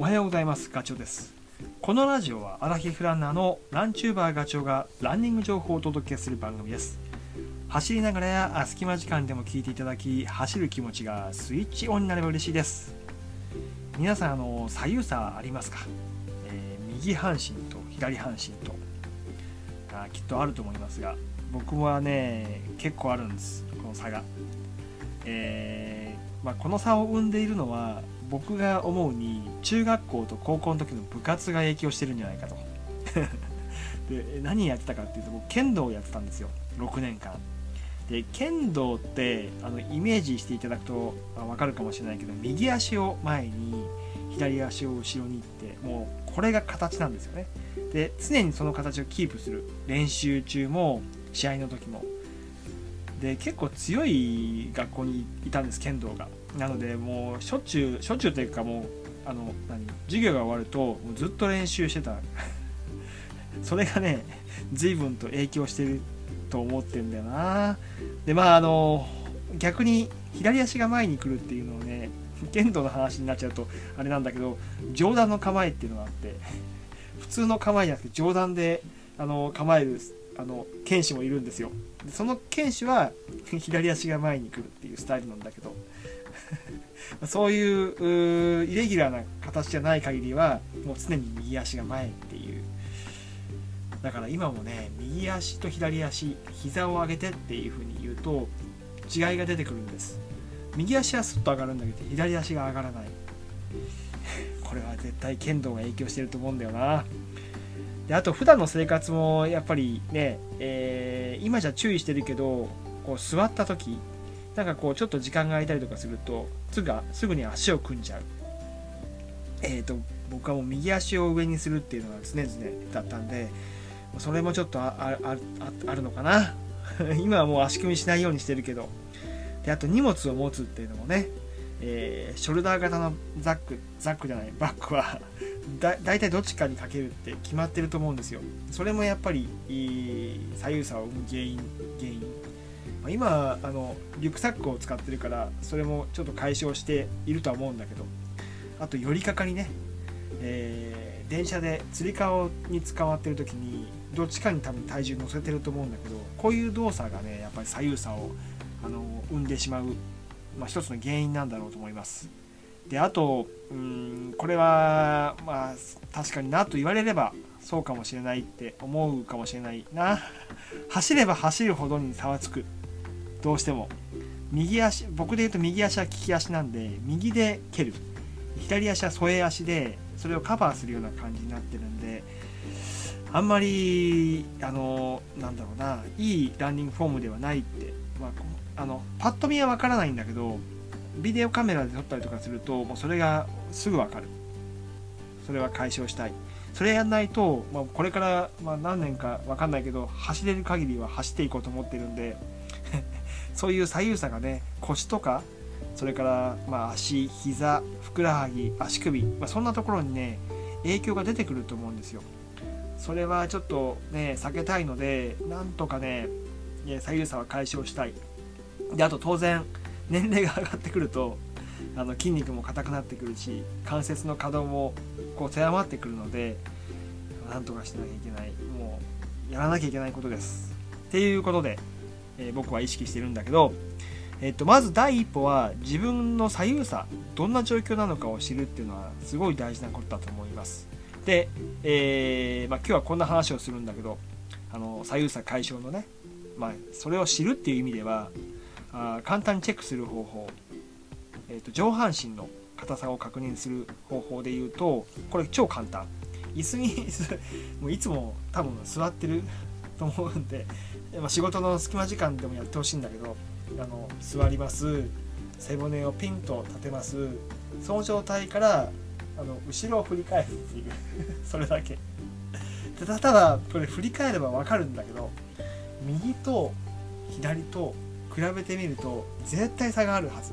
おはようございます。ガチョウです。このラジオはアラヒフランナーのランチューバーガチョウがランニング情報をお届けする番組です。走りながらや隙間時間でも聞いていただき走る気持ちがスイッチオンになれば嬉しいです。皆さんあの左右差ありますか、えー、右半身と左半身と。あきっとあると思いますが僕はね結構あるんですこの差が、えーまあ、この差を生んでいるのは僕が思うに中学校と高校の時の部活が影響してるんじゃないかと。で何やってたかっていうと僕剣道をやってたんですよ。6年間。で剣道ってあのイメージしていただくと分かるかもしれないけど右足を前に左足を後ろにってもうこれが形なんですよね。で常にその形をキープする練習中も試合の時も。で結構強い学校にいたんです剣道が。なのでもうしょっちゅうしょっちゅうというかもうあの何授業が終わるともうずっと練習してた。それがね随分と影響してると思ってんだよな。でまああの逆に左足が前に来るっていうのをね剣道の話になっちゃうとあれなんだけど上段の構えっていうのがあって普通の構えじゃなくて上段であの構えるあの剣士もいるんですよ。でその剣士は 左足が前に来るっていうスタイルなんだけど。そういうイレギュラーな形じゃない限りはもう常に右足が前っていう。だから今もね右足と左足膝を上げてっていう風に言うと違いが出てくるんです。右足はスッと上がるんだけど左足が上がらない。これは絶対剣道が影響してると思うんだよな。であと普段の生活もやっぱりね、えー、今じゃ注意してるけどこう座った時なんかこうちょっと時間が空いたりとかするとすぐすぐに足を組んじゃう。えーと、僕はもう右足を上にするっていうのが常々だったんでそれもちょっとああるのかな。今はもう足組みしないようにしてるけど。であと荷物を持つっていうのもね、えー、ショルダー型のザックザックじゃないバッグは だ大体どっちかにかけるって決まってると思うんですよ。それもやっぱり左右差を生む原因原因。今あのリュックサックを使ってるからそれもちょっと解消しているとは思うんだけど。あと寄りかかりね、えー、電車でつり革に捕まってる時にどっちかに多分体重乗せてると思うんだけどこういう動作がねやっぱり左右差をあの生んでしまう、まあ、一つの原因なんだろうと思います。であとうんこれはまあ確かになと言われればそうかもしれないって思うかもしれないな。走れば走るほどに差はつく。どうしても。右足僕で言うと右足は利き足なんで右で蹴る。左足は添え足でそれをカバーするような感じになってるんであんまりあのなんだろうないいランニングフォームではないって、まあ、あのパッと見はわからないんだけどビデオカメラで撮ったりとかするともうそれがすぐわかる。それは解消したい。それやんないと、まあ、これから、まあ、何年かわかんないけど走れる限りは走っていこうと思ってるんで そういう左右差がね腰とかそれからまあ足膝ふくらはぎ足首、まあ、そんなところにね影響が出てくると思うんですよ。それはちょっとね避けたいのでなんとかね左右差は解消したい。であと当然年齢が上がってくるとあの筋肉も硬くなってくるし関節の可動もこう狭まってくるのでなんとかしなきゃいけない。もうやらなきゃいけないことです。っていうことでえー、僕は意識してるんだけど、えっと、まず第一歩は自分の左右差どんな状況なのかを知るっていうのはすごい大事なことだと思います。で、えー、まあ、今日はこんな話をするんだけどあの左右差解消のね、まあ、それを知るっていう意味ではあ簡単にチェックする方法、えーと、上半身の硬さを確認する方法で言うとこれ超簡単。椅子にもういつも多分座ってる と思うんでま仕事の隙間時間でもやってほしいんだけどあの座ります。背骨をピンと立てます。その状態からあの後ろを振り返るっていう。それだけ。でただこれ振り返れば分かるんだけど右と左と比べてみると絶対差があるはず。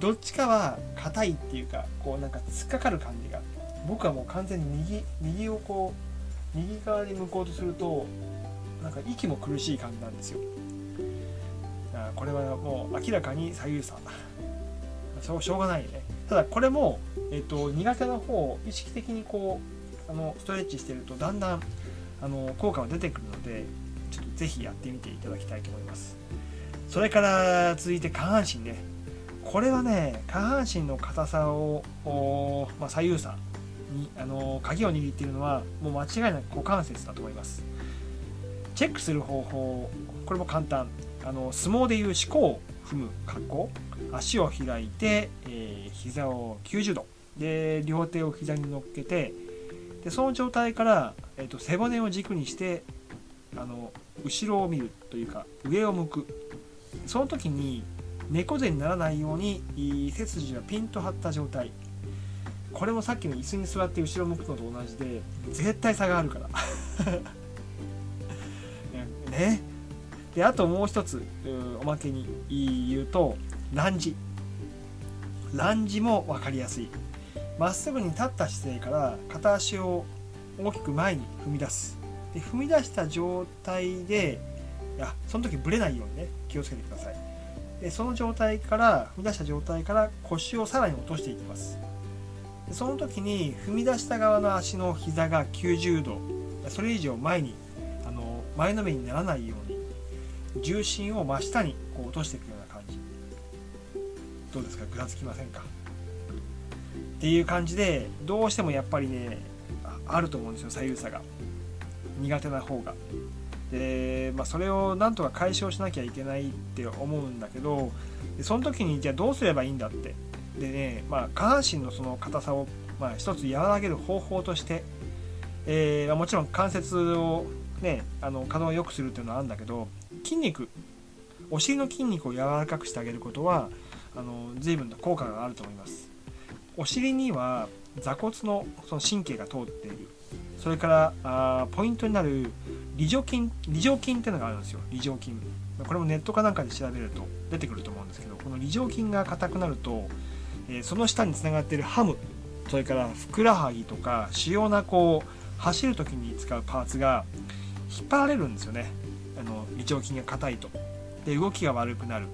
どっちかは硬いっていうかこうなんか突っかかる感じが。僕はもう完全に右右をこう右側に向こうとするとなんか息も苦しい感じなんですよ。これはもう明らかに左右差しょうがないね。ただこれも、えっと、苦手な方を意識的にこうあのストレッチしてるとだんだんあの効果が出てくるのでちょっとぜひやってみていただきたいと思います。それから続いて下半身ね。これはね下半身の硬さを、まあ、左右差にあの鍵を握っているのはもう間違いなく股関節だと思います。チェックする方法これも簡単。あの相撲でいう四股を踏む格好。足を開いて、えー、膝を90度。で両手を膝に乗っけてでその状態から、えーと、背骨を軸にしてあの後ろを見るというか上を向く。その時に猫背にならないように背筋がピンと張った状態。これもさっきの椅子に座って後ろ向くのと同じで絶対差があるから。ね。であともう一つおまけに言うとランジ。ランジも分かりやすい。まっすぐに立った姿勢から片足を大きく前に踏み出す。で踏み出した状態でいやその時ぶれないようにね気をつけてください。でその状態から踏み出した状態から腰をさらに落としていきます。でその時に踏み出した側の足の膝が90度それ以上前にあの前のめりにならないように重心を真下にこう落としていくような感じ。どうですか？ぐらつきませんか？っていう感じでどうしてもやっぱりねあると思うんですよ左右差が。苦手な方が。で、まあ、それをなんとか解消しなきゃいけないって思うんだけどその時にじゃあどうすればいいんだって。でね、まあ、下半身のその硬さを、まあ、一つ和らげる方法として、えー、もちろん関節をねあの可能を良くするっていうのはあるんだけど筋肉お尻の筋肉を柔らかくしてあげることはあの随分と効果があると思います。お尻には座骨のその神経が通っている。それからあポイントになる梨状筋梨状筋っていうのがあるんですよ。梨状筋これもネットかなんかで調べると出てくると思うんですけどこの梨状筋が硬くなると、えー、その下につながっているハムそれからふくらはぎとか主要なこう走る時に使うパーツが引っ張られるんですよね。あの梨状筋が硬いと。で動きが悪くなる。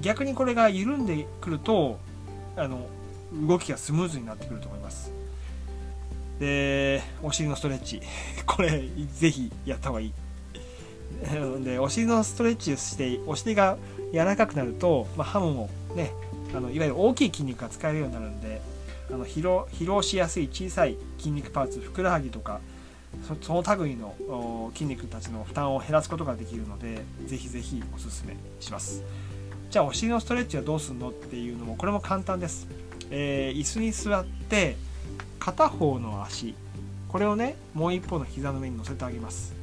逆にこれが緩んでくるとあの動きがスムーズになってくると思います。でお尻のストレッチ。これぜひやった方がいい。でお尻のストレッチをしてお尻が柔らかくなると、まあ、ハムもねあのいわゆる大きい筋肉が使えるようになるんであの疲労疲労しやすい小さい筋肉パーツふくらはぎとかその類の筋肉たちの負担を減らすことができるのでぜひぜひおすすめします。じゃあお尻のストレッチはどうするのっていうのもこれも簡単です、えー、椅子に座って片方の足。これをねもう一方の膝の上に乗せてあげます。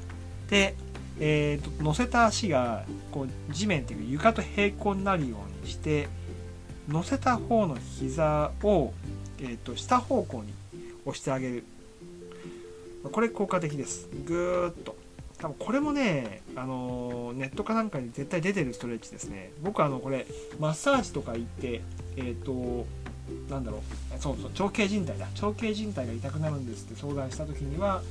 で、えーと、乗せた足がこう地面っていうか床と平行になるようにして乗せた方の膝を、えーと、下方向に押してあげる。これ効果的です。ぐーっと。多分これもね、あの、ネットかなんかに絶対出てるストレッチですね。僕あのこれマッサージとか行ってえっ、ー、となんだろう。そうそう長径靭帯だ。長径靭帯が痛くなるんですって相談した時には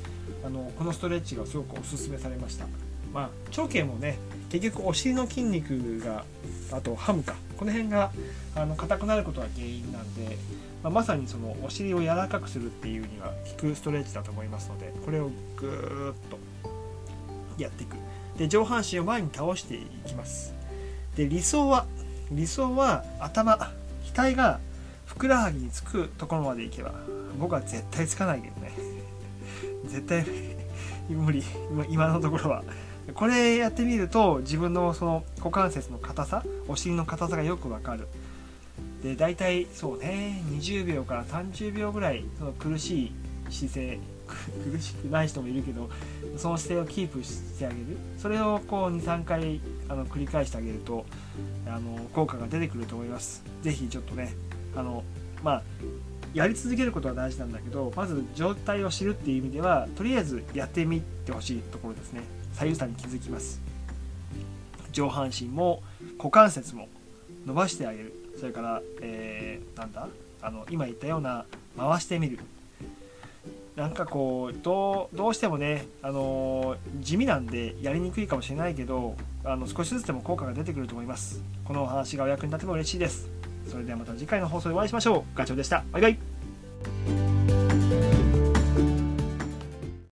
あのこのストレッチがすごくおすすめされました。まあ長径もね結局お尻の筋肉があとハムか。この辺があの硬くなることが原因なんで、まあ、まさにそのお尻を柔らかくするっていうには効くストレッチだと思いますのでこれをぐーっとやっていく。で上半身を前に倒していきます。で理想は理想は頭額がふくらはぎにつくところまで行けば僕は絶対つかないけどね。絶対 無理。今のところは。これやってみると自分のその股関節の硬さお尻の硬さがよくわかる。で大体そうね20秒から30秒ぐらいその苦しい姿勢 苦しくない人もいるけどその姿勢をキープしてあげる。それをこう23回あの繰り返してあげるとあの効果が出てくると思います。是非ちょっとねあのまあやり続けることは大事なんだけどまず状態を知るっていう意味ではとりあえずやってみてほしいところですね。左右差に気づきます。上半身も股関節も伸ばしてあげる。それから、えー、なんだ？あの今言ったような回してみる。なんかこうどうどうしてもね、あのー、地味なんでやりにくいかもしれないけどあの少しずつでも効果が出てくると思います。このお話がお役に立てば嬉しいです。それではまた次回の放送でお会いしましょう。ガチョウでした。バイバイ。